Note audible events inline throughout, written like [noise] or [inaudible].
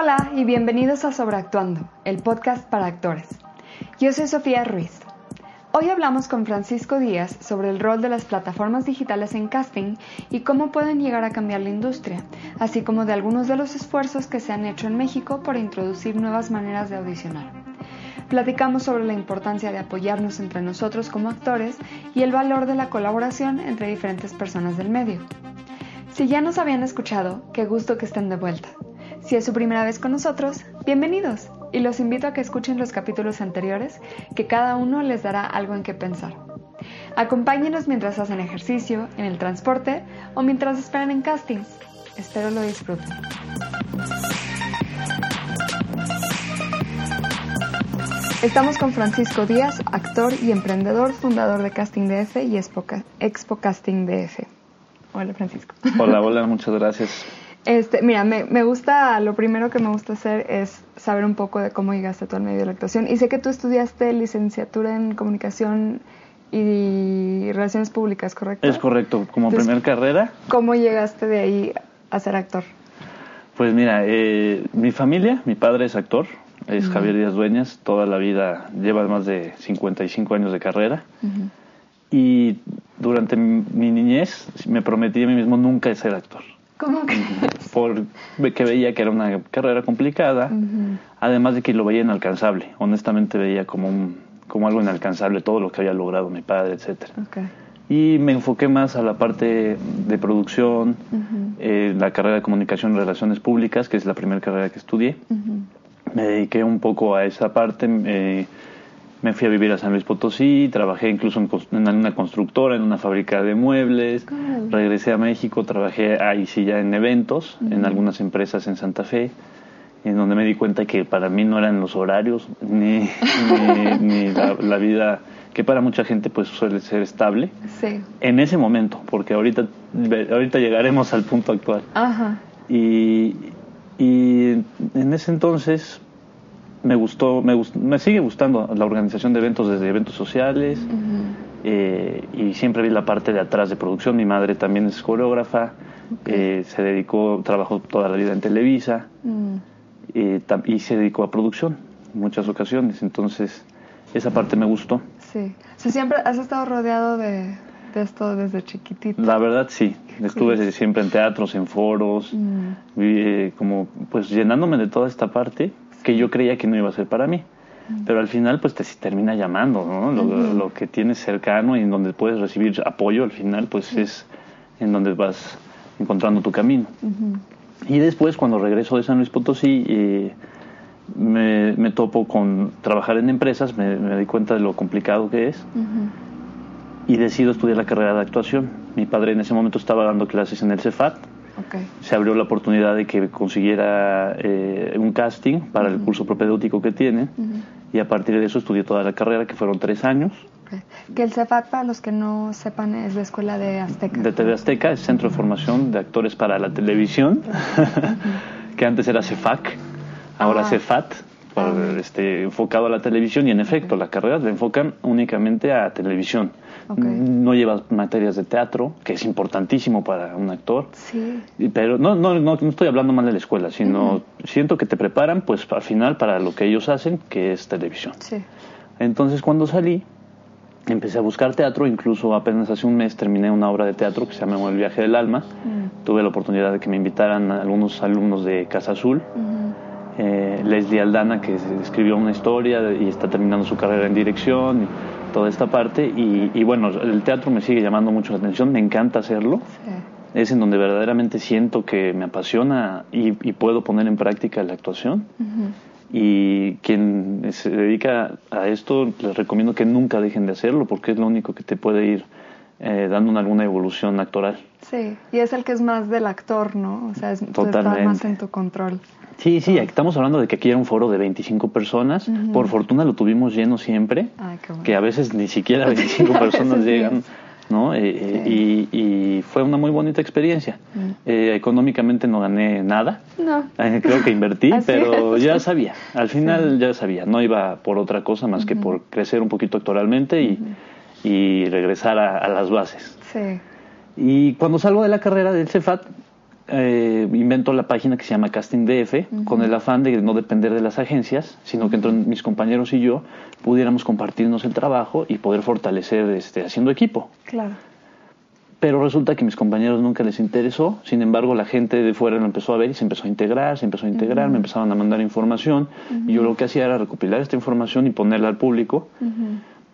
Hola y bienvenidos a Sobreactuando, el podcast para actores. Yo soy Sofía Ruiz. Hoy hablamos con Francisco Díaz sobre el rol de las plataformas digitales en casting y cómo pueden llegar a cambiar la industria, así como de algunos de los esfuerzos que se han hecho en México por introducir nuevas maneras de audicionar. Platicamos sobre la importancia de apoyarnos entre nosotros como actores y el valor de la colaboración entre diferentes personas del medio. Si ya nos habían escuchado, qué gusto que estén de vuelta. Si es su primera vez con nosotros, bienvenidos y los invito a que escuchen los capítulos anteriores, que cada uno les dará algo en qué pensar. Acompáñenos mientras hacen ejercicio, en el transporte o mientras esperan en castings. Espero lo disfruten. Estamos con Francisco Díaz, actor y emprendedor, fundador de Casting DF y Expo Casting DF. Hola Francisco. Hola, hola, muchas gracias. Este, mira, me, me, gusta, lo primero que me gusta hacer es saber un poco de cómo llegaste tú al medio de la actuación. Y sé que tú estudiaste licenciatura en comunicación y relaciones públicas, ¿correcto? Es correcto, como primer carrera. ¿Cómo llegaste de ahí a ser actor? Pues mira, eh, mi familia, mi padre es actor, es Javier Díaz Dueñas, toda la vida, lleva más de 55 años de carrera. Y durante mi niñez me prometí a mí mismo nunca ser actor. ¿Cómo que? Porque veía que era una carrera complicada, además de que lo veía inalcanzable. Honestamente veía como, un, como algo inalcanzable todo lo que había logrado mi padre, etcétera. Y me enfoqué más a la parte de producción, eh, la carrera de comunicación y relaciones públicas, que es la primera carrera que estudié. Me dediqué un poco a esa parte. Me fui a vivir a San Luis Potosí, trabajé incluso en, una constructora, en una fábrica de muebles, regresé a México, trabajé ahí sí ya en eventos, en algunas empresas en Santa Fe, en donde me di cuenta que para mí no eran los horarios ni, ni, [laughs] la, vida que para mucha gente pues suele ser estable sí. en ese momento, porque ahorita, ahorita llegaremos al punto actual. Ajá. Y, y en ese entonces me gustó, me, me sigue gustando la organización de eventos desde eventos sociales eh, y siempre vi la parte de atrás de producción. Mi madre también es coreógrafa, eh, se dedicó, trabajó toda la vida en Televisa mm. eh, y se dedicó a producción en muchas ocasiones. Entonces, esa parte me gustó. Sí. siempre has estado rodeado de, esto desde chiquitito. La verdad, sí. Estuve siempre en teatros, en foros, mm. como pues llenándome de toda esta parte que yo creía que no iba a ser para mí. Pero al final, pues te termina llamando, ¿no? Lo, que tienes cercano y en donde puedes recibir apoyo, al final, pues es en donde vas encontrando tu camino. Y después, cuando regreso de San Luis Potosí, eh, me, topo con trabajar en empresas, me, me, di cuenta de lo complicado que es. Y decido estudiar la carrera de actuación. Mi padre en ese momento estaba dando clases en el Cefat se abrió la oportunidad de que consiguiera eh, un casting para el curso propedéutico que tiene y a partir de eso estudié toda la carrera, que fueron tres años. Que el CEFAT, para los que no sepan, es la escuela de Azteca. De TV Azteca, es Centro de Formación de Actores para la Televisión, [laughs] que antes era CEFAC, ahora ah. CEFAT, ah. este, enfocado a la televisión y en efecto, la carrera la enfocan únicamente a televisión. No llevas materias de teatro, que es importantísimo para un actor. Sí. Pero no, no, no, estoy hablando mal de la escuela, sino siento que te preparan pues al final para lo que ellos hacen, que es televisión. Sí. Entonces cuando salí, empecé a buscar teatro, incluso apenas hace un mes terminé una obra de teatro que se llama El viaje del alma. Mm. Tuve la oportunidad de que me invitaran algunos alumnos de Casa Azul. Eh, Leslie Aldana, que escribió una historia y está terminando su carrera en dirección toda esta parte y, bueno, el teatro me sigue llamando mucho la atención, me encanta hacerlo. Es en donde verdaderamente siento que me apasiona y, puedo poner en práctica la actuación. Y quien se dedica a esto, les recomiendo que nunca dejen de hacerlo porque es lo único que te puede ir eh, dando una, alguna evolución actoral. Sí, y es el que es más del actor, ¿no? O sea, es, está más en tu control. Sí, sí, estamos hablando de que aquí era un foro de 25 personas. Por fortuna lo tuvimos lleno siempre, que a veces ni siquiera 25 [laughs] personas llegan. ¿no? Eh, eh, y, fue una muy bonita experiencia. Mm. Eh, económicamente no gané nada. No. creo que invertí, [laughs] pero ya sabía. Al final ya sabía. No iba por otra cosa más que por crecer un poquito actoralmente y, y regresar a, a, las bases. Sí. Y cuando salgo de la carrera del CEFAT, eh, invento la página que se llama Casting DF con el afán de no depender de las agencias, sino que entre mis compañeros y yo pudiéramos compartirnos el trabajo y poder fortalecer este, haciendo equipo. Claro. Pero resulta que a mis compañeros nunca les interesó, sin embargo la gente de fuera lo empezó a ver y se empezó a integrar, se empezó a integrar, me empezaban a mandar información y yo lo que hacía era recopilar esta información y ponerla al público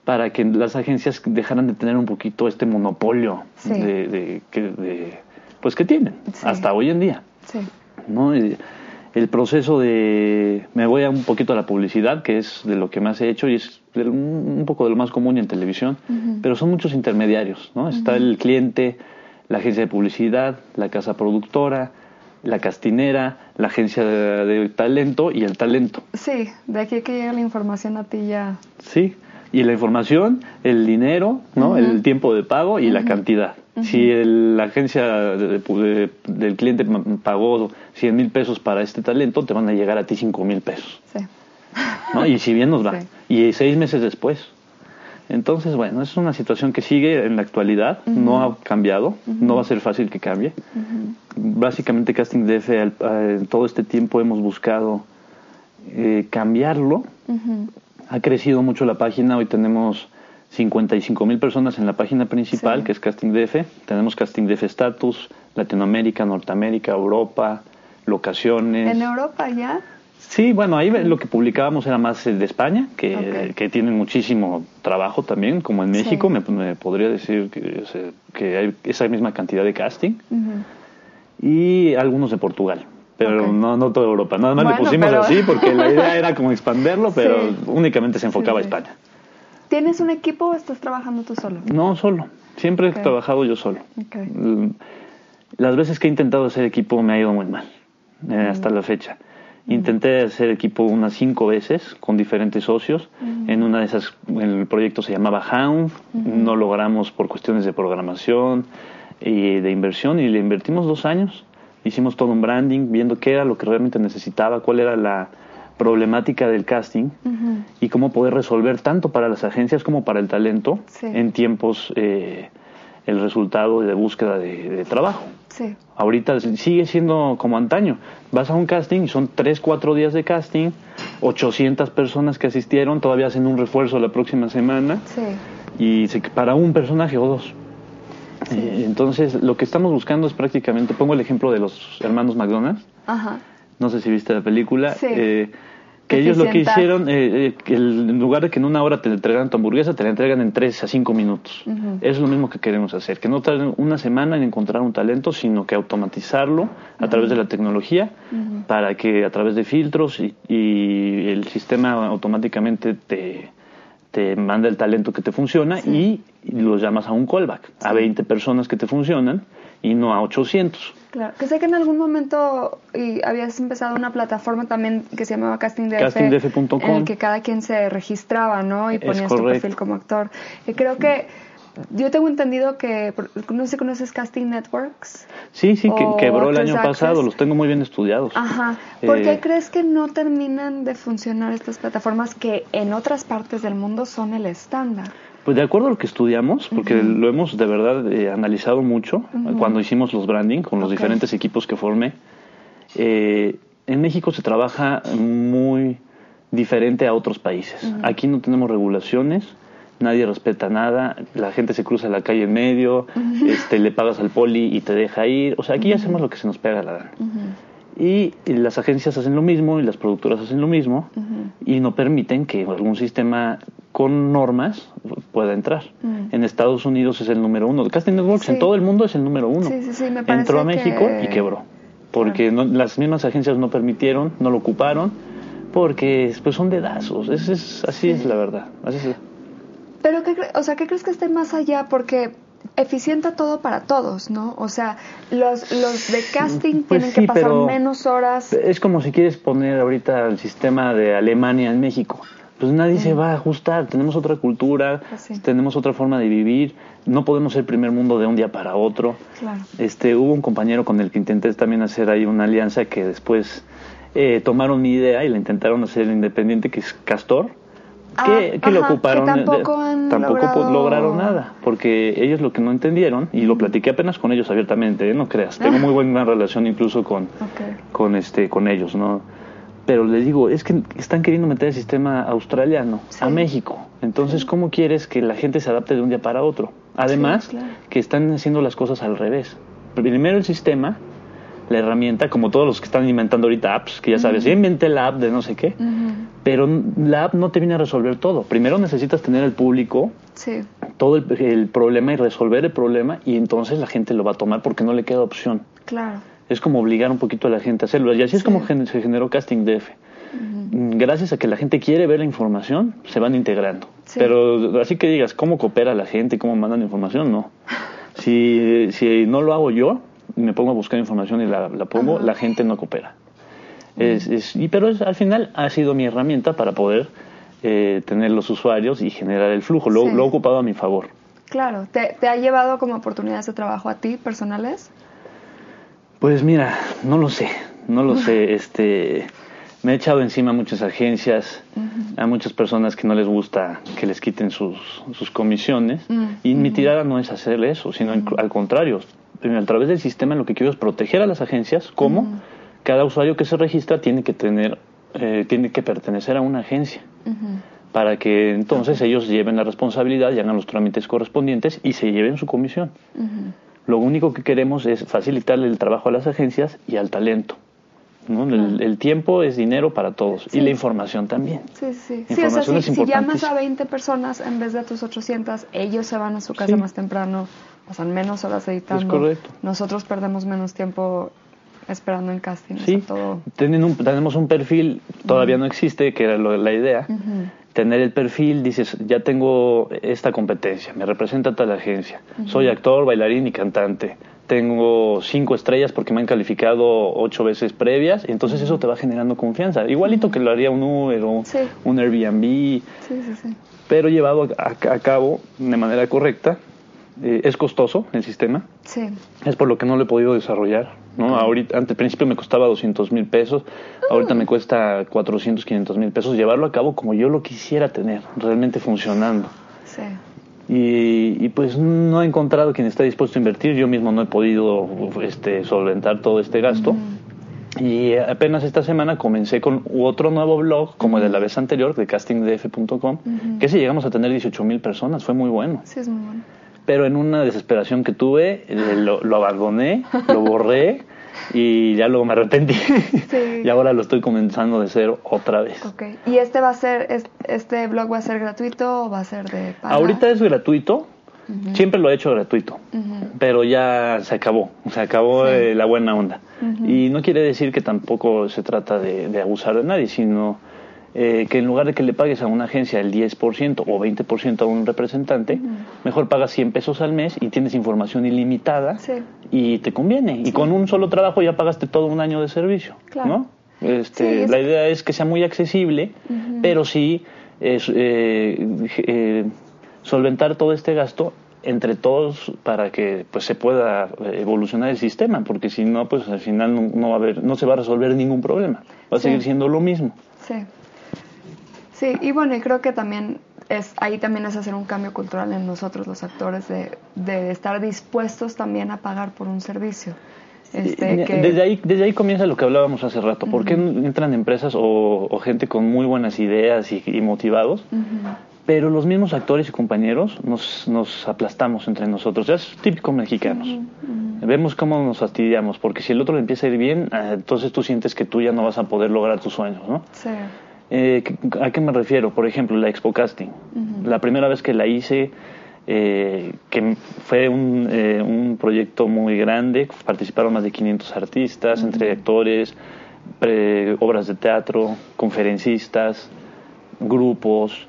para que las agencias dejaran de tener un poquito este monopolio de, de, pues que tienen hasta hoy en día. Sí. ¿no? el proceso de me voy a un poquito a la publicidad que es de lo que más he hecho y es un poco de lo más común en televisión pero son muchos intermediarios no está el cliente la agencia de publicidad la casa productora la castinera la agencia de, talento y el talento. Sí de aquí que llega la información a ti ya. Sí y la información el dinero no el tiempo de pago y la cantidad si la agencia del cliente pagó 100 mil pesos para este talento, te van a llegar a ti 5 mil pesos. Sí. ¿no? Y si bien nos va. Y seis meses después. Entonces, bueno, es una situación que sigue en la actualidad, no ha cambiado, no va a ser fácil que cambie. Básicamente Casting DF en todo este tiempo hemos buscado eh, cambiarlo. Ha crecido mucho la página, hoy tenemos 55 mil personas en la página principal, que es Casting DF. Tenemos Casting DF Status, Latinoamérica, Norteamérica, Europa, locaciones. ¿En Europa ya? Sí, bueno, ahí lo que publicábamos era más de España, que, que tienen muchísimo trabajo también, como en México, me, podría decir que, que, hay esa misma cantidad de casting. Y algunos de Portugal pero no, no toda Europa. Nada más le pusimos así porque la idea [laughs] era como expanderlo, pero únicamente se enfocaba a España. ¿Tienes un equipo o estás trabajando tú solo? No, solo. Siempre he trabajado yo solo. Mm, las veces que he intentado hacer equipo me ha ido muy mal, eh, mm. hasta la fecha. Mm. Intenté hacer equipo unas cinco veces con diferentes socios. En una de esas, el proyecto se llamaba Hound. No logramos por cuestiones de programación y de inversión y le invertimos dos años. Hicimos todo un branding, viendo qué era lo que realmente necesitaba, cuál era la, problemática del casting y cómo poder resolver tanto para las agencias como para el talento en tiempos eh, el resultado de búsqueda de, trabajo. Sí. Ahorita sigue siendo como antaño. Vas a un casting y son 3, 4 días de casting, 800 personas que asistieron, todavía hacen un refuerzo la próxima semana y se, para un personaje o dos. Eh, entonces, lo que estamos buscando es prácticamente, pongo el ejemplo de los hermanos McDonald's. Ajá. No sé si viste la película, eh, que ellos lo que hicieron, eh, eh, que en lugar de que en una hora te entregan tu hamburguesa, te la entregan en tres a cinco minutos. Es lo mismo que queremos hacer, que no tarden una semana en encontrar un talento, sino que automatizarlo a través de la tecnología para que a través de filtros y, el sistema automáticamente te, te manda el talento que te funciona y, los llamas a un callback, a 20 personas que te funcionan y no a 800. Claro, que sé que en algún momento y habías empezado una plataforma también que se llamaba CastingDF, castingdf.com, en el que cada quien se registraba, ¿no? Y ponías tu perfil como actor. Y creo que yo tengo entendido que, no sé si conoces Casting Networks. Sí, sí, que quebró el año pasado, los tengo muy bien estudiados. Ajá. ¿Por qué eh, crees que no terminan de funcionar estas plataformas que en otras partes del mundo son el estándar? Pues de acuerdo a lo que estudiamos, porque lo hemos de verdad eh, analizado mucho cuando hicimos los branding con los diferentes equipos que formé, eh, en México se trabaja muy diferente a otros países. Aquí no tenemos regulaciones, nadie respeta nada, la gente se cruza la calle en medio, este, le pagas al poli y te deja ir. O sea, aquí hacemos lo que se nos pega la gana. Y, las agencias hacen lo mismo y las productoras hacen lo mismo y no permiten que algún sistema con normas pueda entrar. Mm. En Estados Unidos es el número uno. Casting Networks en todo el mundo es el número uno. Entró a México y quebró. Porque las mismas agencias no permitieron, no lo ocuparon, porque pues, son dedazos. Es, es, así es la verdad. Pero, ¿qué, o sea, ¿qué crees que esté más allá? Porque eficienta todo para todos, ¿no? O sea, los, los de casting pues tienen que pasar menos horas. Es como si quieres poner ahorita el sistema de Alemania en México pues nadie se va a ajustar. Tenemos otra cultura, pues tenemos otra forma de vivir. No podemos ser primer mundo de un día para otro. Este, hubo un compañero con el que intenté también hacer ahí una alianza que después eh, tomaron mi idea y la intentaron hacer independiente, que es Castor. Que, ah, lo ocuparon. tampoco, lograron nada, porque ellos lo que no entendieron, y lo platiqué apenas con ellos abiertamente, ¿eh? no creas, tengo muy buena relación incluso con, con, este, con ellos, ¿no? Pero les digo, es que están queriendo meter el sistema australiano a México. Entonces, ¿cómo quieres que la gente se adapte de un día para otro? Además, que están haciendo las cosas al revés. Primero el sistema, la herramienta, como todos los que están inventando ahorita apps, que ya sabes, inventé la app de no sé qué, pero la app no te viene a resolver todo. Primero necesitas tener el público, todo el, problema y resolver el problema, y entonces la gente lo va a tomar porque no le queda opción. Claro. Es como obligar un poquito a la gente a hacerlo. Y así es como se generó Casting DF. Gracias a que la gente quiere ver la información, se van integrando. Pero así que digas, ¿cómo coopera la gente? ¿Cómo mandan información? No. [laughs] Si, si no lo hago yo, me pongo a buscar información y la, pongo, la gente no coopera. Es, y, pero al final ha sido mi herramienta para poder eh, tener los usuarios y generar el flujo. Lo, lo, he ocupado a mi favor. Claro. ¿Te, ¿Te, ha llevado como oportunidades de trabajo a ti personales? Pues mira, no lo sé. No lo [laughs] sé. Este me he echado encima a muchas agencias, a muchas personas que no les gusta que les quiten sus, sus comisiones. Y mi tirada no es hacer eso, sino al contrario. A través del sistema lo que quiero es proteger a las agencias, como cada usuario que se registra tiene que tener, eh, tiene que pertenecer a una agencia. Para que entonces ellos lleven la responsabilidad y hagan los trámites correspondientes y se lleven su comisión. Lo único que queremos es facilitarle el trabajo a las agencias y al talento. El, tiempo es dinero para todos y la información también. Sí, sí. sí o sea, si, llamas a 20 personas en vez de a tus 800, ellos se van a su casa más temprano, pasan menos horas editando. Es correcto. Nosotros perdemos menos tiempo esperando en casting. Sí, todo... tenemos un perfil, todavía no existe, que era la idea. Tener el perfil, dices, ya tengo esta competencia, me representa tal agencia, soy actor, bailarín y cantante tengo cinco estrellas porque me han calificado ocho veces previas, entonces eso te va generando confianza. Igualito que lo haría un Uber o un Airbnb, pero llevado a, cabo de manera correcta. Eh, es costoso el sistema, es por lo que no lo he podido desarrollar. ¿no? Ahorita, al principio me costaba 200 mil pesos, ahorita me cuesta 400, 500 mil pesos llevarlo a cabo como yo lo quisiera tener, realmente funcionando. Sí. Y, pues no he encontrado quien esté dispuesto a invertir. Yo mismo no he podido este, solventar todo este gasto. Y apenas esta semana comencé con otro nuevo blog, como el de la vez anterior, de castingdf.com, que si llegamos a tener 18 mil personas, fue muy bueno. Sí, es muy bueno. Pero en una desesperación que tuve, eh, lo, lo abandoné, lo borré y ya luego me arrepentí. [laughs] y ahora lo estoy comenzando de cero otra vez. Okay. ¿Y este va a ser, este blog va a ser gratuito o va a ser de paga? Ahorita es gratuito. Siempre lo he hecho gratuito, pero ya se acabó, se acabó eh, la buena onda. Y no quiere decir que tampoco se trata de abusar de nadie, sino eh, que en lugar de que le pagues a una agencia el 10% o 20% a un representante, mejor pagas 100 pesos al mes y tienes información ilimitada y te conviene. Y con un solo trabajo ya pagaste todo un año de servicio, ¿no? Este, La idea es que sea muy accesible, pero sí es, eh, eh, solventar todo este gasto entre todos para que pues se pueda evolucionar el sistema porque si no pues al final no, no, va a haber no se va a resolver ningún problema. Va a seguir siendo lo mismo. Sí Sí, y bueno, y creo que también es ahí también es hacer un cambio cultural en nosotros los actores de, de estar dispuestos también a pagar por un servicio. Este, desde, ahí, desde ahí comienza lo que hablábamos hace rato. ¿Por qué entran empresas o, gente con muy buenas ideas y, motivados? Pero los mismos actores y compañeros nos, nos aplastamos entre nosotros. Ya es típico mexicanos. Vemos cómo nos fastidiamos, porque si el otro le empieza a ir bien, ah, entonces tú sientes que tú ya no vas a poder lograr tus sueños, ¿no? Sí. Eh, ¿A qué me refiero? Por ejemplo, la Expo Casting. La primera vez que la hice, eh, que fue un, eh, un, proyecto muy grande, participaron más de 500 artistas, entre actores, obras de teatro, conferencistas, grupos.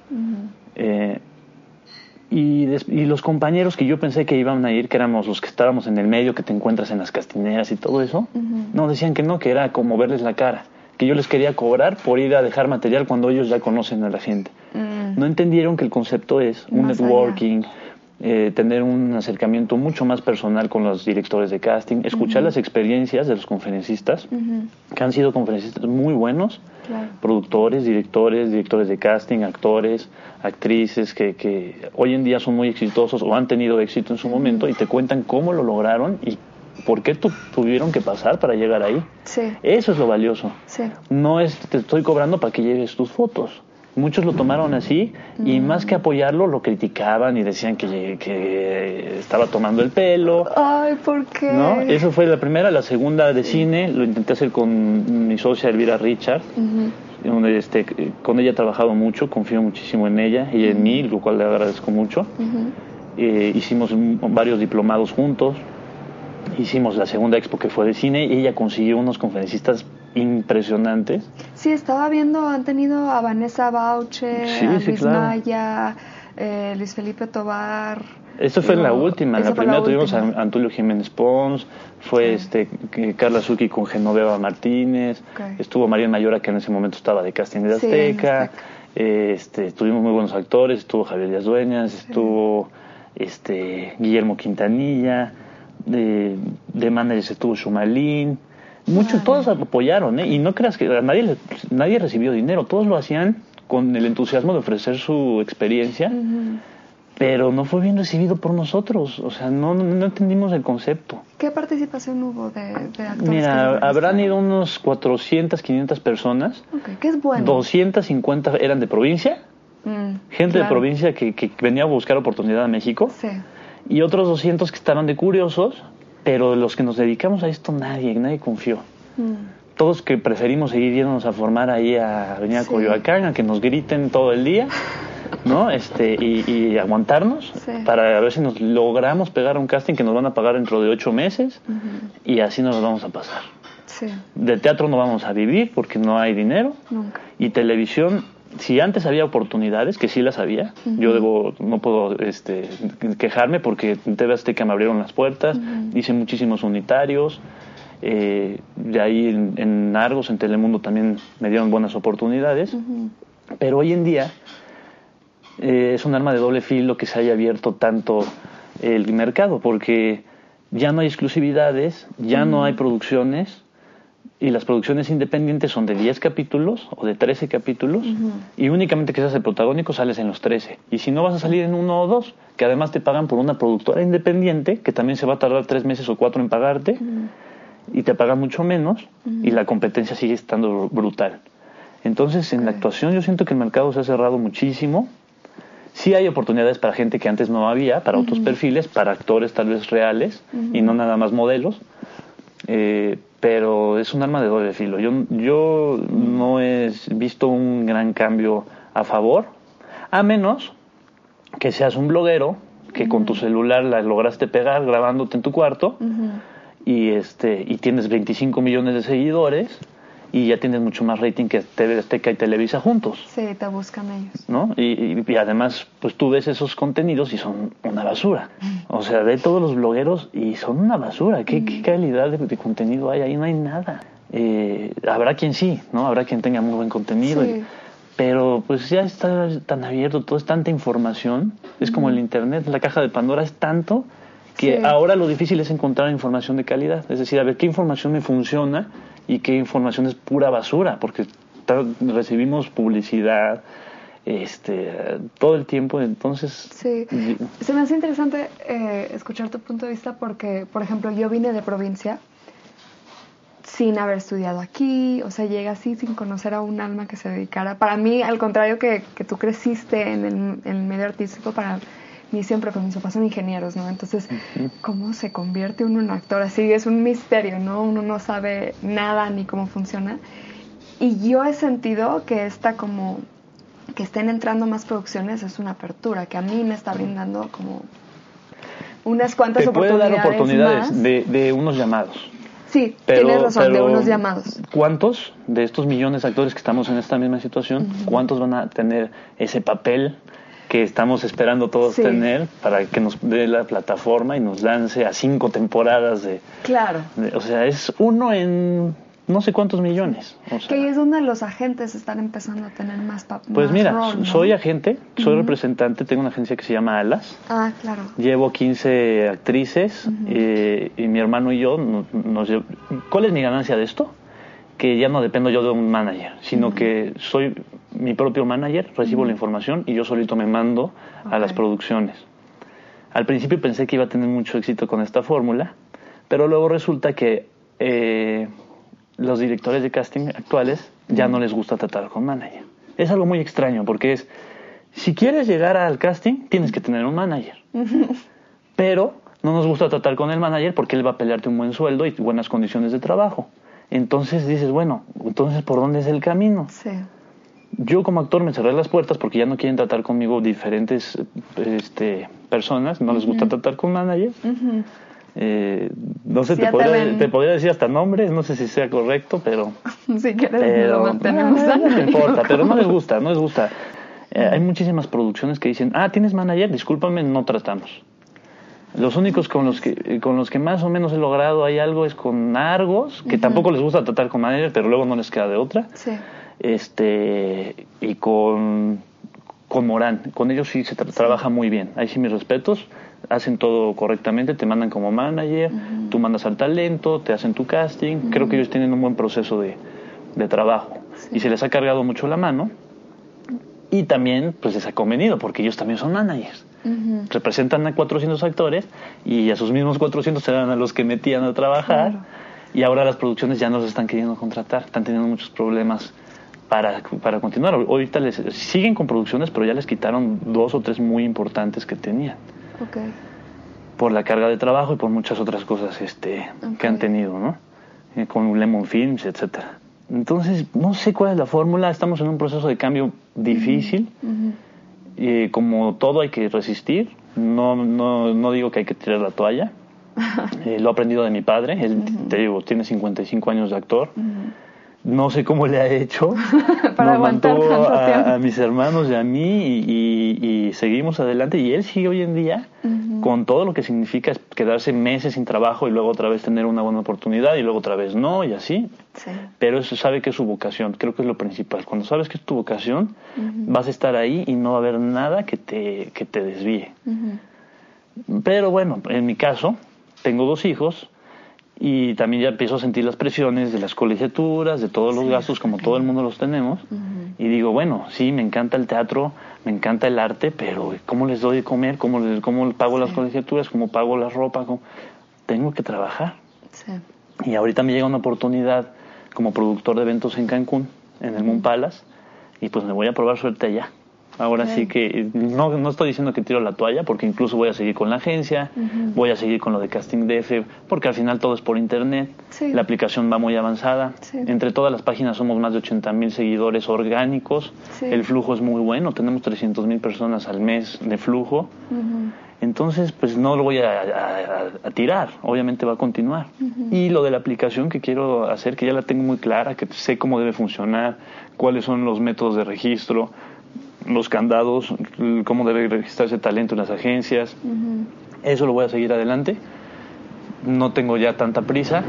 Y, y, los compañeros que yo pensé que iban a ir, que éramos los que estábamos en el medio, que te encuentras en las castineras y todo eso, no, decían que no, que era como verles la cara que yo les quería cobrar por ir a dejar material cuando ellos ya conocen a la gente. Mm. No entendieron que el concepto es un networking, eh, tener un acercamiento mucho más personal con los directores de casting, escuchar las experiencias de los conferencistas, que han sido conferencistas muy buenos, productores, directores, directores de casting, actores, actrices, que, que, hoy en día son muy exitosos o han tenido éxito en su momento y te cuentan cómo lo lograron y por qué tuvieron que pasar para llegar ahí. Eso es lo valioso. No es te estoy cobrando para que lleves tus fotos. Muchos lo tomaron así y mm. más que apoyarlo lo criticaban y decían que, que estaba tomando el pelo. Ay, ¿por qué? ¿No? Eso fue la primera. La segunda de cine lo intenté hacer con mi socia Elvira Richard. donde este, con ella he trabajado mucho, confío muchísimo en ella y en mí, lo cual le agradezco mucho. Eh, hicimos varios diplomados juntos, hicimos la segunda expo que fue de cine y ella consiguió unos conferencistas impresionantes. Sí, estaba viendo, han tenido a Vanessa Bauche, a Luis Maya, eh, Luis Felipe Tobar. Esto fue la última, la primera tuvimos a Antulio Jiménez Pons, fue este Carla Zucchi con Genoveva Martínez, estuvo María Mayora que en ese momento estaba de casting de Azteca, este, tuvimos muy buenos actores, estuvo Javier Díaz Dueñas, estuvo este Guillermo Quintanilla, de, de managers estuvo Shumalín, muchos, todos apoyaron, ¿eh? Y no creas que nadie, nadie recibió dinero, todos lo hacían con el entusiasmo de ofrecer su experiencia, pero no fue bien recibido por nosotros, o sea, no, no, entendimos el concepto. ¿Qué participación hubo de, actores? Mira, habrán ido unos 400, 500 personas. Okay, ¿Qué es bueno? 250 eran de provincia, mm, gente de provincia que, que venía a buscar oportunidad a México. Sí. Y otros 200 que estaban de curiosos pero los que nos dedicamos a esto nadie, nadie confió. Mm. Todos que preferimos seguir yéndonos a formar ahí a Avenida Coyoacán, a que nos griten todo el día, ¿no? [laughs] Este, y, aguantarnos para ver si nos logramos pegar a un casting que nos van a pagar dentro de ocho meses y así nos vamos a pasar. Sí. De teatro no vamos a vivir porque no hay dinero. Nunca. Y televisión si antes había oportunidades, que sí las había, yo debo, no puedo este, quejarme porque en TV Azteca me abrieron las puertas, hice muchísimos unitarios, eh, de ahí en, Argos, en Telemundo también me dieron buenas oportunidades, pero hoy en día eh, es un arma de doble filo que se haya abierto tanto el mercado, porque ya no hay exclusividades, ya no hay producciones, y las producciones independientes son de 10 capítulos o de 13 capítulos y únicamente que seas el protagónico sales en los 13. Y si no vas a salir en uno o dos, que además te pagan por una productora independiente, que también se va a tardar tres meses o cuatro en pagarte y te pagan mucho menos y la competencia sigue estando brutal. Entonces en la actuación yo siento que el mercado se ha cerrado muchísimo. Sí hay oportunidades para gente que antes no había, para otros perfiles, para actores tal vez reales y no nada más modelos. Eh, pero es un arma de doble filo. Yo, yo no he visto un gran cambio a favor, a menos que seas un bloguero que con tu celular la lograste pegar grabándote en tu cuarto y este y tienes 25 millones de seguidores y ya tienes mucho más rating que TV Azteca y Televisa juntos. Sí, te buscan ellos. ¿No? Y, y, además, pues tú ves esos contenidos y son una basura. O sea, ve todos los blogueros y son una basura. ¿Qué, qué calidad de, contenido hay? Ahí no hay nada. Eh, habrá quien sí, ¿no? Habrá quien tenga muy buen contenido. pero pues ya está tan abierto, todo es tanta información. Es como el Internet, la caja de Pandora es tanto que ahora lo difícil es encontrar información de calidad. Es decir, a ver qué información me funciona y qué información es pura basura, porque recibimos publicidad este todo el tiempo, entonces... Sí, se me hace interesante eh, escuchar tu punto de vista porque, por ejemplo, yo vine de provincia sin haber estudiado aquí, o sea, llega así sin conocer a un alma que se dedicara. Para mí, al contrario que, que tú creciste en el, en el medio artístico, para mí siempre con mis papás son ingenieros, ¿no? Entonces, ¿cómo se convierte uno en actor? Así es un misterio, ¿no? Uno no sabe nada ni cómo funciona. Y yo he sentido que esta como que estén entrando más producciones es una apertura que a mí me está brindando como unas cuantas Te puede oportunidades. dar oportunidades de, unos llamados. Sí, tienes razón, de unos llamados. ¿Cuántos de estos millones de actores que estamos en esta misma situación, cuántos van a tener ese papel que estamos esperando todos tener para que nos dé la plataforma y nos lance a cinco temporadas de... Claro. o sea, es uno en no sé cuántos millones. que ahí es donde los agentes están empezando a tener más Pues mira, soy agente, soy representante, tengo una agencia que se llama Alas. Ah, claro. Llevo 15 actrices eh, y mi hermano y yo nos, ¿Cuál es mi ganancia de esto? Que ya no dependo yo de un manager, sino que soy mi propio manager, recibo la información y yo solito me mando a las producciones. Al principio pensé que iba a tener mucho éxito con esta fórmula, pero luego resulta que... Eh, los directores de casting actuales ya no les gusta tratar con manager. Es algo muy extraño porque es, si quieres llegar al casting, tienes que tener un manager. Pero no nos gusta tratar con el manager porque él va a pelearte un buen sueldo y buenas condiciones de trabajo. Entonces dices, bueno, entonces ¿por dónde es el camino? Sí. Yo como actor me cerré las puertas porque ya no quieren tratar conmigo diferentes este, personas, no les gusta tratar con manager. Eh, no sé, te, podría, decir hasta nombres, no sé si sea correcto, pero... [laughs] si quieres, lo mantenemos. No, importa, pero no les gusta, no les gusta. [laughs] Eh, hay muchísimas producciones que dicen, ah, ¿tienes manager? Discúlpame, no tratamos. Los únicos con los que con los que más o menos he logrado hay algo es con Argos, que tampoco les gusta tratar con manager, pero luego no les queda de otra. Sí. Este y con con Morán, con ellos sí se trabaja muy bien. Ahí sí mis respetos hacen todo correctamente, te mandan como manager, tú mandas al talento, te hacen tu casting. Creo que ellos tienen un buen proceso de, de trabajo y se les ha cargado mucho la mano. Y también pues les ha convenido porque ellos también son managers. Representan a 400 actores y a sus mismos 400 eran a los que metían a trabajar. Y ahora las producciones ya no los están queriendo contratar, están teniendo muchos problemas para, para continuar. Ahorita les siguen con producciones, pero ya les quitaron dos o tres muy importantes que tenían. Por la carga de trabajo y por muchas otras cosas este, que han tenido, ¿no? Eh, con Lemon Films, etcétera. Entonces, no sé cuál es la fórmula, estamos en un proceso de cambio difícil. y como todo hay que resistir, no, no, no digo que hay que tirar la toalla. [laughs] Eh, lo he aprendido de mi padre, él, te digo, tiene 55 años de actor no sé cómo le ha hecho. [laughs] Para Nos mantuvo a, mis hermanos y a mí y, seguimos adelante. Y él sigue hoy en día con todo lo que significa quedarse meses sin trabajo y luego otra vez tener una buena oportunidad y luego otra vez no y así. Pero eso sabe que es su vocación, creo que es lo principal. Cuando sabes que es tu vocación, vas a estar ahí y no va a haber nada que te, que te desvíe. Pero bueno, en mi caso, tengo dos hijos y también ya empiezo a sentir las presiones de las colegiaturas, de todos los gastos, como todo el mundo los tenemos. Y digo, bueno, sí, me encanta el teatro, me encanta el arte, pero ¿cómo les doy de comer? ¿Cómo, les, cómo pago las colegiaturas? ¿Cómo pago la ropa? Tengo que trabajar. Y ahorita me llega una oportunidad como productor de eventos en Cancún, en el Moon Palace, y pues me voy a probar suerte allá. Ahora sí que no, no estoy diciendo que tiro la toalla, porque incluso voy a seguir con la agencia, voy a seguir con lo de Casting DF, porque al final todo es por internet, la aplicación va muy avanzada, entre todas las páginas somos más de 80 mil seguidores orgánicos, el flujo es muy bueno, tenemos 300 mil personas al mes de flujo, entonces pues no lo voy a, tirar, obviamente va a continuar. Y lo de la aplicación que quiero hacer, que ya la tengo muy clara, que sé cómo debe funcionar, cuáles son los métodos de registro, los candados, cómo debe registrarse talento en las agencias. Eso lo voy a seguir adelante. No tengo ya tanta prisa.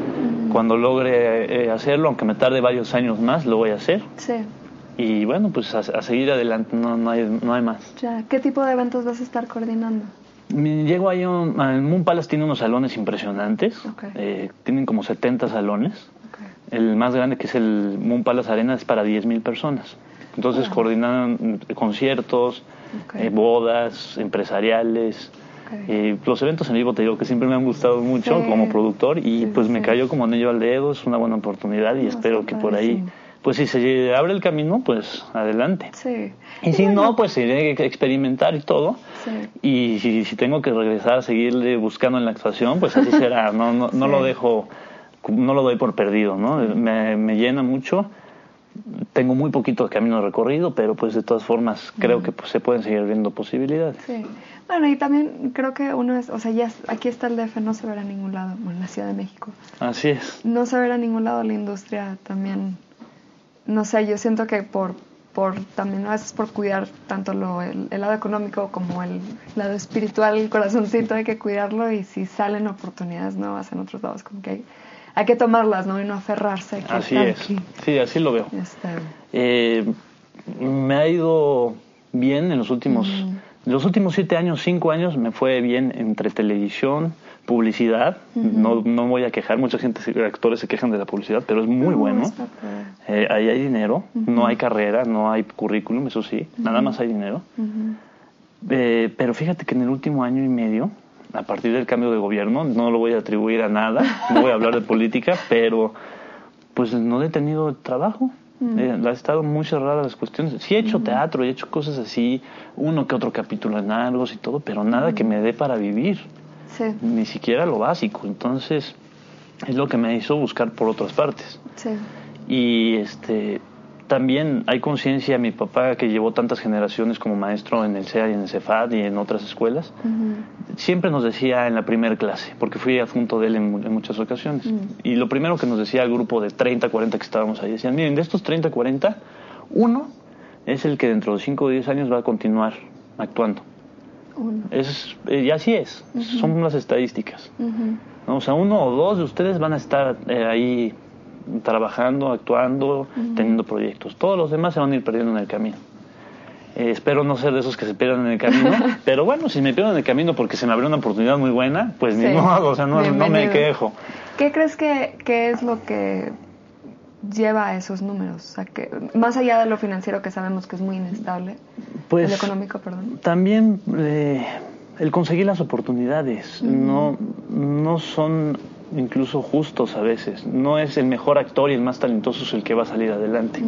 Cuando logre eh, hacerlo, aunque me tarde varios años más, lo voy a hacer. Sí. Y bueno, pues a, seguir adelante, no, no, hay, no hay más. Ya. ¿Qué tipo de eventos vas a estar coordinando? Llego ahí, un, Moon Palace tiene unos salones impresionantes, eh, tienen como 70 salones. El más grande, que es el Moon Palace Arena, es para 10.000 personas. Entonces coordinan conciertos, eh, bodas, empresariales. Eh, los eventos en vivo te digo que siempre me han gustado mucho como productor y pues me cayó como anillo al dedo, es una buena oportunidad y espero que por ahí, pues si se abre el camino, pues adelante. Y si no, pues iré a experimentar y todo. Y si, si, tengo que regresar a seguirle buscando en la actuación, pues así será, no, no, no [laughs] lo dejo, no lo doy por perdido, ¿no? Me, me llena mucho tengo muy poquito camino recorrido, pero pues de todas formas creo que pues, se pueden seguir viendo posibilidades. Sí. Bueno, y también creo que uno es, o sea, ya aquí está el DF, no se verá a ningún lado, bueno, en la Ciudad de México. Así es. No se verá a ningún lado la industria también, no sé, yo siento que por por también a veces por cuidar tanto lo, el, lado económico como el lado espiritual, el corazoncito, hay que cuidarlo y si salen oportunidades nuevas en otros lados, como que hay, hay que tomarlas, ¿no? Y no aferrarse. Que así es. Sí, así lo veo. Eh, me ha ido bien en los últimos, los últimos siete años, cinco años, me fue bien entre televisión, publicidad. no, no voy a quejar, mucha gente, actores se quejan de la publicidad, pero es muy bueno. Eh, ahí hay dinero, no hay carrera, no hay currículum, eso sí, nada más hay dinero. Eh, pero fíjate que en el último año y medio a partir del cambio de gobierno, no lo voy a atribuir a nada, no voy a hablar de política, [laughs] pero pues no he tenido trabajo. Mm. Eh, ha estado muy cerrada las cuestiones. Sí he hecho teatro, he hecho cosas así, uno que otro capítulo en algo y todo, pero nada que me dé para vivir. Sí. Ni siquiera lo básico. Entonces, es lo que me hizo buscar por otras partes. Sí. Y este también hay conciencia, mi papá que llevó tantas generaciones como maestro en el CEA y en el CEFAD y en otras escuelas, siempre nos decía en la primera clase, porque fui adjunto de él en, muchas ocasiones, y lo primero que nos decía el grupo de 30, 40 que estábamos ahí, decían, miren, de estos 30, 40, uno es el que dentro de 5 o 10 años va a continuar actuando. Es, eh, y así es, son las estadísticas. O sea, uno o dos de ustedes van a estar eh, ahí trabajando, actuando, teniendo proyectos. Todos los demás se van a ir perdiendo en el camino. Eh, espero no ser de esos que se pierdan en el camino, [laughs] pero bueno, si me pierdo en el camino porque se me abrió una oportunidad muy buena, pues ni modo, o sea, no, me quejo. ¿Qué crees que, es lo que lleva a esos números? que, más allá de lo financiero que sabemos que es muy inestable, pues, el económico, perdón. También eh, el conseguir las oportunidades, no, no son incluso justos a veces. No es el mejor actor y el más talentoso el que va a salir adelante.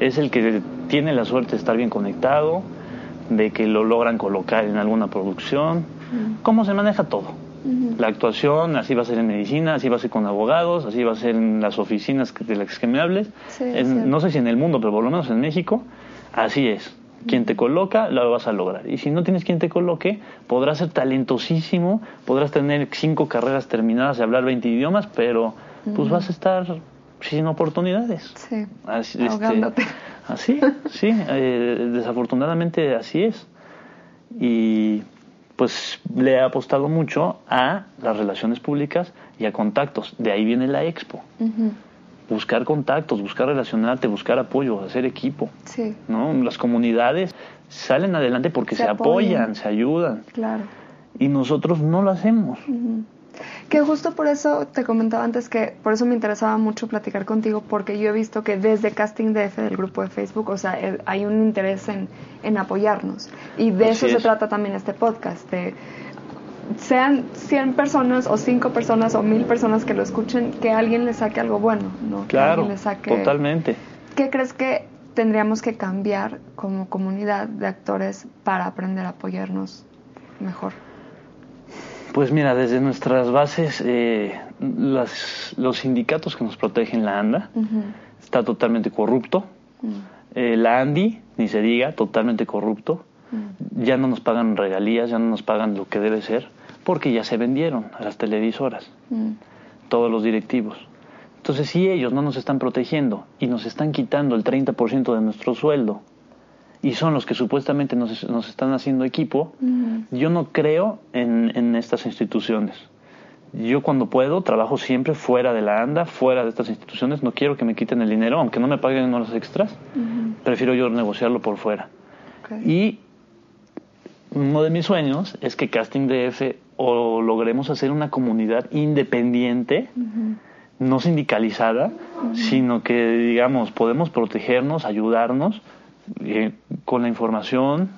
Es el que tiene la suerte de estar bien conectado, de que lo logran colocar en alguna producción. ¿Cómo se maneja todo? La actuación, así va a ser en medicina, así va a ser con abogados, así va a ser en las oficinas de las que me hables. no sé si en el mundo, pero por lo menos en México, así es. Quien te coloca, lo vas a lograr. Y si no tienes quien te coloque, podrás ser talentosísimo, podrás tener cinco carreras terminadas y hablar 20 idiomas, pero pues vas a estar sin oportunidades. Sí, así, ahogándote. así, sí, eh, desafortunadamente así es. Y pues le he apostado mucho a las relaciones públicas y a contactos. De ahí viene la expo buscar contactos, buscar relacionarte, buscar apoyo, hacer equipo. Sí. ¿no? Las comunidades salen adelante porque se, apoyan. se ayudan. Claro. Y nosotros no lo hacemos. Que justo por eso te comentaba antes que por eso me interesaba mucho platicar contigo, porque yo he visto que desde Casting DF del grupo de Facebook, o sea, eh, hay un interés en, en apoyarnos. Y de eso se trata también este podcast, de sean 100 personas o 5 personas o 1000 personas que lo escuchen, que alguien le saque algo bueno, ¿no? Claro, totalmente. ¿Qué crees que tendríamos que cambiar como comunidad de actores para aprender a apoyarnos mejor? Pues mira, desde nuestras bases, eh, los sindicatos que nos protegen, la ANDA, está totalmente corrupto. Eh, la ANDI, ni se diga, totalmente corrupto. Ya no nos pagan regalías, ya no nos pagan lo que debe ser porque ya se vendieron a las televisoras, mm. todos los directivos. Entonces, si ellos no nos están protegiendo y nos están quitando el 30% de nuestro sueldo y son los que supuestamente nos, nos están haciendo equipo, mm. yo no creo en, en, estas instituciones. Yo cuando puedo trabajo siempre fuera de la ANDA, fuera de estas instituciones. No quiero que me quiten el dinero, aunque no me paguen los extras. Mm-hmm. Prefiero yo negociarlo por fuera. Y uno de mis sueños es que Casting DF o logremos hacer una comunidad independiente, no sindicalizada, sino que, digamos, podemos protegernos, ayudarnos eh, con la información,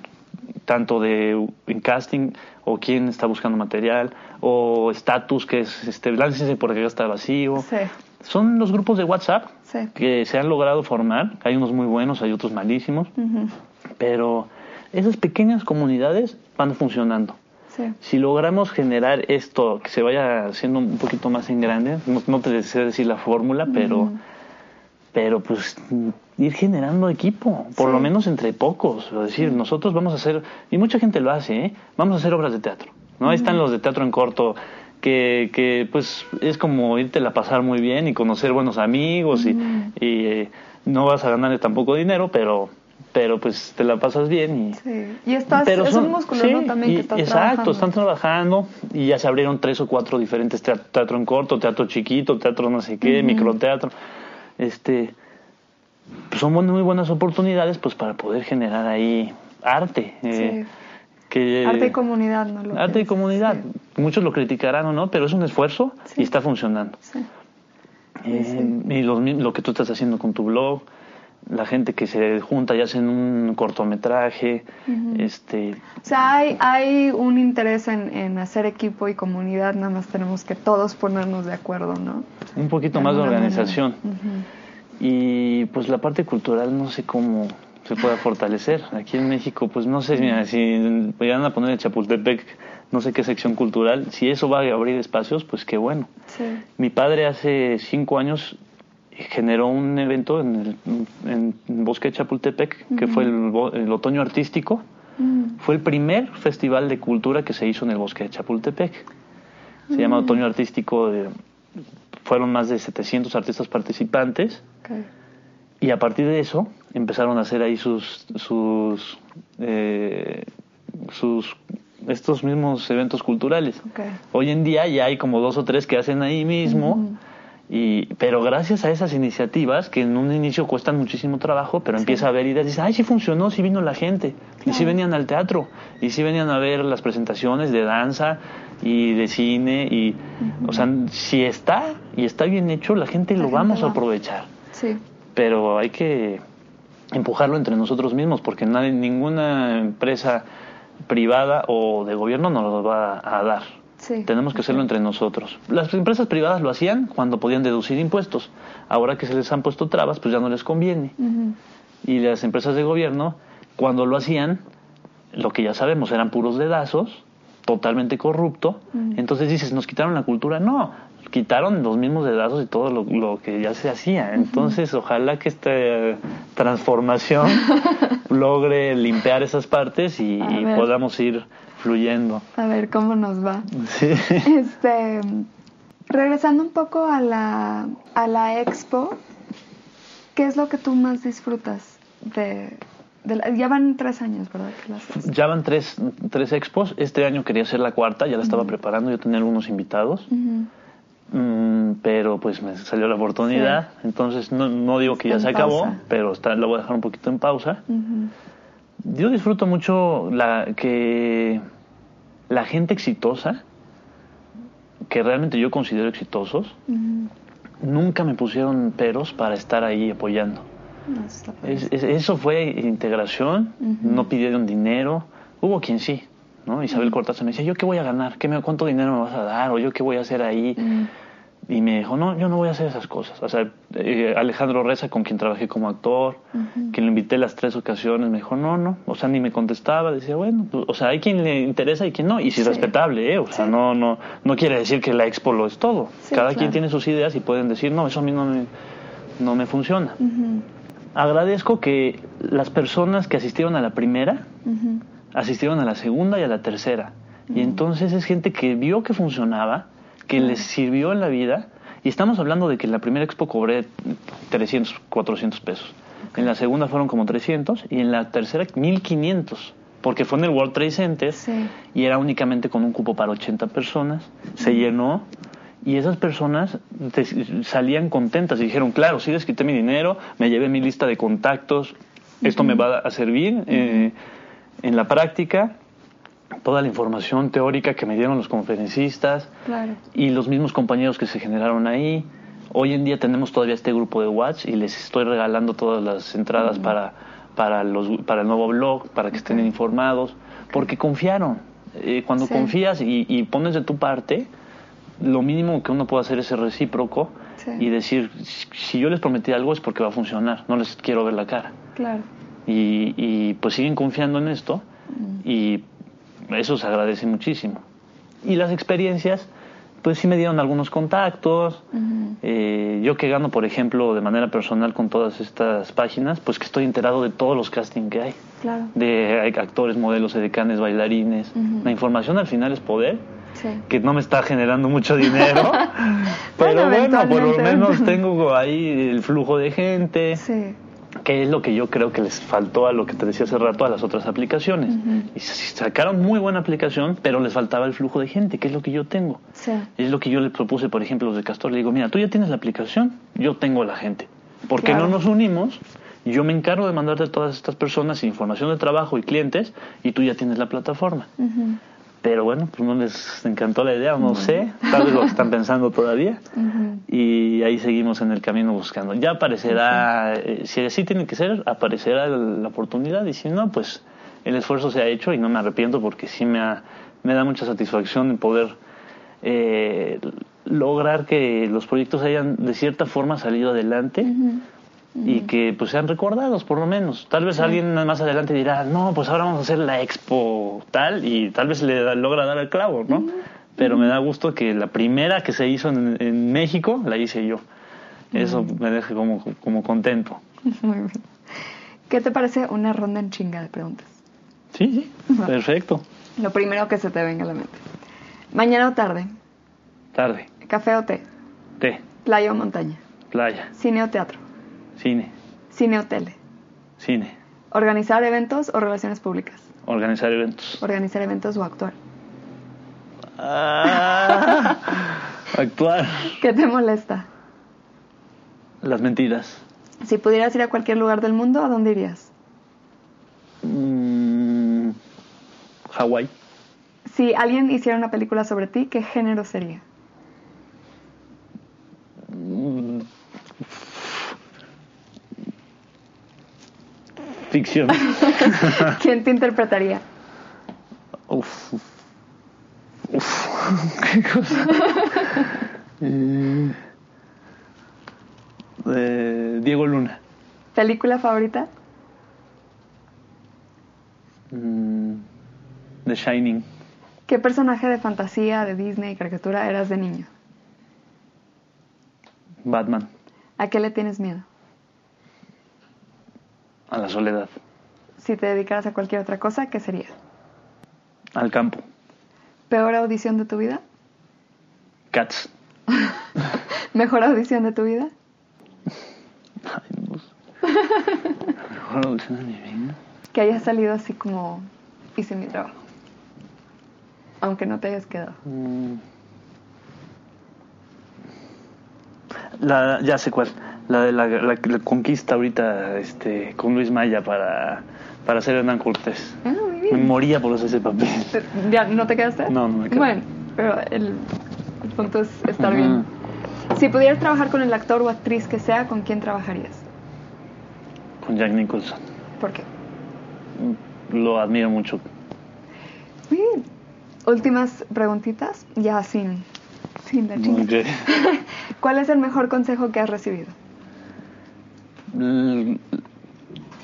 tanto de en casting o quién está buscando material, o estatus, que es, este, láncense porque ya está vacío. Son los grupos de WhatsApp que se han logrado formar. Hay unos muy buenos, hay otros malísimos, pero esas pequeñas comunidades van funcionando. Si logramos generar esto, que se vaya haciendo un poquito más en grande, no, te deseo decir la fórmula, pero, pero pues ir generando equipo, por lo menos entre pocos. Es decir, nosotros vamos a hacer, y mucha gente lo hace, ¿eh? vamos a hacer obras de teatro. ¿no? Ahí están los de teatro en corto, que, que pues es como irte a pasar muy bien y conocer buenos amigos y, y eh, no vas a ganar tampoco dinero, pero pero pues te la pasas bien y sí. y estás pero es un músculo también que estás exacto están trabajando y ya se abrieron tres o cuatro diferentes teatro, en corto teatro chiquito teatro no sé qué microteatro. Este pues son muy buenas oportunidades pues para poder generar ahí arte eh, que, arte y comunidad no arte y comunidad. muchos lo criticarán o no pero es un esfuerzo y está funcionando. Eh, y lo, lo que tú estás haciendo con tu blog la gente que se junta y hacen un cortometraje. este O sea, hay, hay un interés en, hacer equipo y comunidad, nada más tenemos que todos ponernos de acuerdo, ¿no? Un poquito más de organización. Y pues la parte cultural no sé cómo se pueda fortalecer. Aquí en México, pues no sé, mira, si vayan a poner el Chapultepec, no sé qué sección cultural, si eso va a abrir espacios, pues qué bueno. Mi padre hace cinco años generó un evento en el Bosque de Chapultepec, que fue el, Otoño Artístico. Fue el primer festival de cultura que se hizo en el Bosque de Chapultepec. Se llama Otoño Artístico. fueron más de 700 artistas participantes. Y a partir de eso empezaron a hacer ahí sus, sus, eh, sus estos mismos eventos culturales. Hoy en día ya hay como dos o tres que hacen ahí mismo. Y, pero gracias a esas iniciativas, que en un inicio cuestan muchísimo trabajo, pero empieza a ver ideas y dice, ay, sí funcionó, sí vino la gente, y sí venían al teatro, y sí venían a ver las presentaciones de danza y de cine, y, o sea, si está y está bien hecho, la gente lo vamos a aprovechar. Sí. Pero hay que empujarlo entre nosotros mismos, porque nadie, ninguna empresa privada o de gobierno nos lo va a dar. Tenemos que hacerlo entre nosotros. Las empresas privadas lo hacían cuando podían deducir impuestos. Ahora que se les han puesto trabas, pues ya no les conviene. Y las empresas de gobierno, cuando lo hacían, lo que ya sabemos, eran puros dedazos, totalmente corrupto. Entonces dices, ¿nos quitaron la cultura? No, quitaron los mismos dedazos y todo lo, que ya se hacía. Entonces, ojalá que esta transformación [laughs] logre limpiar esas partes y podamos ir fluyendo. A ver cómo nos va. [laughs] Este, regresando un poco a la, a la expo, ¿qué es lo que tú más disfrutas de, ya van tres años, ¿verdad? Ya van tres, tres expos. Este año quería hacer la cuarta, ya la estaba preparando, yo tenía algunos invitados. Mm, pero pues me salió la oportunidad, entonces no, no, digo que ya se acabó, pero está, la voy a dejar un poquito en pausa. Yo disfruto mucho la que la gente exitosa, que realmente yo considero exitosos, nunca me pusieron peros para estar ahí apoyando. eso fue integración, no pidieron dinero, hubo quien sí, ¿no? Isabel Cortázar me decía, ¿yo qué voy a ganar? ¿Qué me, ¿Cuánto dinero me vas a dar? ¿O yo qué voy a hacer ahí? Y me dijo, no, yo no voy a hacer esas cosas. O sea, eh, Alejandro Reza, con quien trabajé como actor, quien le invité las tres ocasiones, me dijo, no, no. O sea, ni me contestaba. Decía, bueno, pues, o sea, hay quien le interesa y quien no. Y si es respetable, ¿eh? O sea, no, no, no quiere decir que la expo lo es todo. Cada quien tiene sus ideas y pueden decir, no, eso a mí no me, no me funciona. Agradezco que las personas que asistieron a la primera, asistieron a la segunda y a la tercera. Y entonces es gente que vio que funcionaba que les sirvió en la vida. Y estamos hablando de que en la primera expo cobré 300, 400 pesos. En la segunda fueron como 300 y en la tercera 1500. Porque fue en el World Trade Center y era únicamente con un cupo para 80 personas. Se llenó y esas personas salían contentas y dijeron, claro, sí les quité mi dinero, me llevé mi lista de contactos, esto me va a servir eh, en la práctica toda la información teórica que me dieron los conferencistas y los mismos compañeros que se generaron ahí. Hoy en día tenemos todavía este grupo de WhatsApp y les estoy regalando todas las entradas para, para, los, para el nuevo blog, para que estén informados, porque confiaron. Eh, cuando confías y, pones de tu parte, lo mínimo que uno puede hacer es ser recíproco y decir, si yo les prometí algo es porque va a funcionar, no les quiero ver la cara. Claro. Y, y pues siguen confiando en esto y eso se agradece muchísimo. Y las experiencias, pues sí me dieron algunos contactos. Eh, yo que gano, por ejemplo, de manera personal con todas estas páginas, pues que estoy enterado de todos los castings que hay. Claro. De actores, modelos, edecanes, bailarines. La información al final es poder. que no me está generando mucho dinero, [laughs] pero bueno, por lo menos tengo ahí el flujo de gente, que es lo que yo creo que les faltó a lo que te decía hace rato a las otras aplicaciones. Y sacaron muy buena aplicación, pero les faltaba el flujo de gente, que es lo que yo tengo. Es lo que yo le propuse, por ejemplo, los de Castor. Le digo, mira, tú ya tienes la aplicación, yo tengo la gente. ¿Por qué no nos unimos? Yo me encargo de mandarte a todas estas personas información de trabajo y clientes y tú ya tienes la plataforma. Pero bueno, pues no les encantó la idea, no sé, tal vez lo están pensando todavía. [laughs] Y ahí seguimos en el camino buscando. Ya aparecerá, eh, si así tiene que ser, aparecerá la oportunidad. Y si no, pues el esfuerzo se ha hecho y no me arrepiento porque sí me, me da mucha satisfacción en poder eh, lograr que los proyectos hayan de cierta forma salido adelante y que pues sean recordados por lo menos. Tal vez alguien más adelante dirá, no, pues ahora vamos a hacer la expo tal y tal vez le logra dar el clavo, ¿no? Pero me da gusto que la primera que se hizo en, México la hice yo. Eso me deja como, como contento. [laughs] Muy bien. ¿Qué te parece una ronda en chinga de preguntas? Sí, sí, perfecto. Lo primero que se te venga a la mente. ¿Mañana o tarde? Tarde. ¿Café o té? Té. ¿Playa o montaña? Playa. ¿Cine o teatro? Cine. ¿Cine o tele? Cine. ¿Organizar eventos o relaciones públicas? Organizar eventos. ¿Organizar eventos o actuar? Ah, [laughs] actuar. ¿Qué te molesta? Las mentiras. Si pudieras ir a cualquier lugar del mundo, ¿a dónde irías? Mm, Hawái. Si alguien hiciera una película sobre ti, ¿qué género sería? Ficción. [laughs] ¿Quién te interpretaría? Uf. Uf. [laughs] ¿Qué cosa? Eh, Diego Luna. ¿Película favorita? Mm, The Shining. ¿Qué personaje de fantasía, de Disney, caricatura eras de niño? Batman. ¿A qué le tienes miedo? A la soledad. Si te dedicaras a cualquier otra cosa, ¿qué sería? Al campo. ¿Peor audición de tu vida? Cats. [laughs] ¿Mejor audición de tu vida? Ay, no Mejor audición de mi vida. Que hayas salido así como hice mi trabajo. Aunque no te hayas quedado. Mm. La, ya sé cuál la de la, conquista ahorita este, con Luis Maya para, para hacer Hernán Cortés. Ah, me moría por hacer ese papel. ¿Ya no te quedaste? No, no me quedé. Bueno, pero el, punto es estar bien. Si pudieras trabajar con el actor o actriz que sea, ¿con quién trabajarías? Con Jack Nicholson. ¿Por qué? Lo admiro mucho. Bien. Últimas preguntitas, ya sin, sin la [laughs] ¿Cuál es el mejor consejo que has recibido?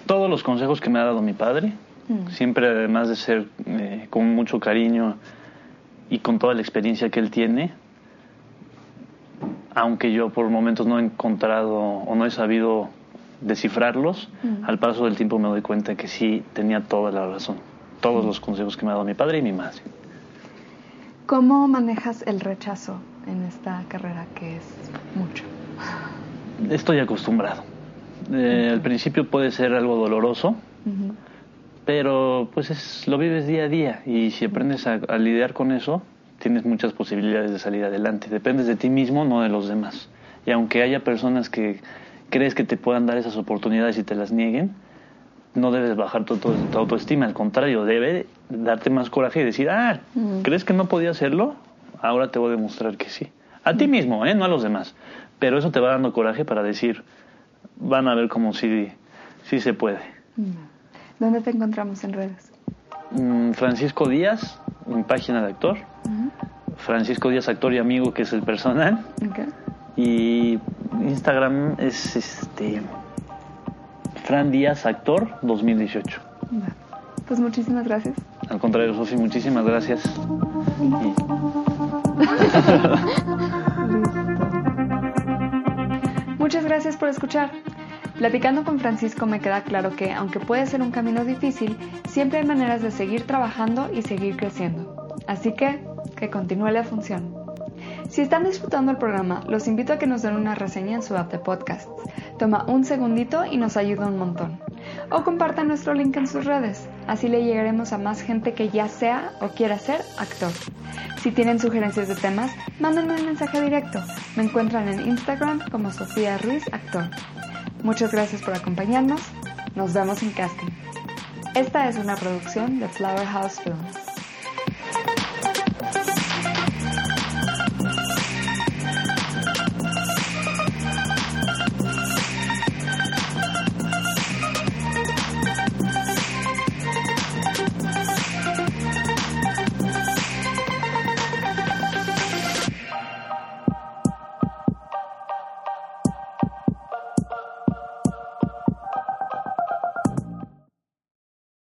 Todos los consejos que me ha dado mi padre, mm. siempre además de ser eh, con mucho cariño y con toda la experiencia que él tiene, aunque yo por momentos no he encontrado o no he sabido descifrarlos, mm. al paso del tiempo me doy cuenta que sí tenía toda la razón. Todos mm. los consejos que me ha dado mi padre y mi madre. ¿Cómo manejas el rechazo en esta carrera que es mucho? Estoy acostumbrado eh, al principio puede ser algo doloroso, pero pues es, lo vives día a día y si aprendes a, lidiar con eso, tienes muchas posibilidades de salir adelante. Dependes de ti mismo, no de los demás. Y aunque haya personas que crees que te puedan dar esas oportunidades y te las nieguen, no debes bajar tu, tu, autoestima, al contrario, debe darte más coraje y decir, ah, ¿crees que no podía hacerlo? Ahora te voy a demostrar que sí. A ti mismo, ¿eh? no a los demás. Pero eso te va dando coraje para decir, van a ver como si, si se puede. ¿Dónde te encontramos en redes? Mm, Francisco Díaz, mi página de actor. Francisco Díaz, actor y amigo, que es el personal. Y Instagram es este Fran Díaz, actor 2018. Pues muchísimas gracias. Al contrario, Sofi, muchísimas gracias. [laughs] [laughs] Muchas gracias por escuchar. Platicando con Francisco me queda claro que, aunque puede ser un camino difícil, siempre hay maneras de seguir trabajando y seguir creciendo. Así que, que continúe la función. Si están disfrutando el programa, los invito a que nos den una reseña en su app de podcasts. Toma un segundito y nos ayuda un montón. O compartan nuestro link en sus redes. Así le llegaremos a más gente que ya sea o quiera ser actor. Si tienen sugerencias de temas, mándenme un mensaje directo. Me encuentran en Instagram como Sofía Ruiz Actor. Muchas gracias por acompañarnos. Nos vemos en casting. Esta es una producción de Flower House Films.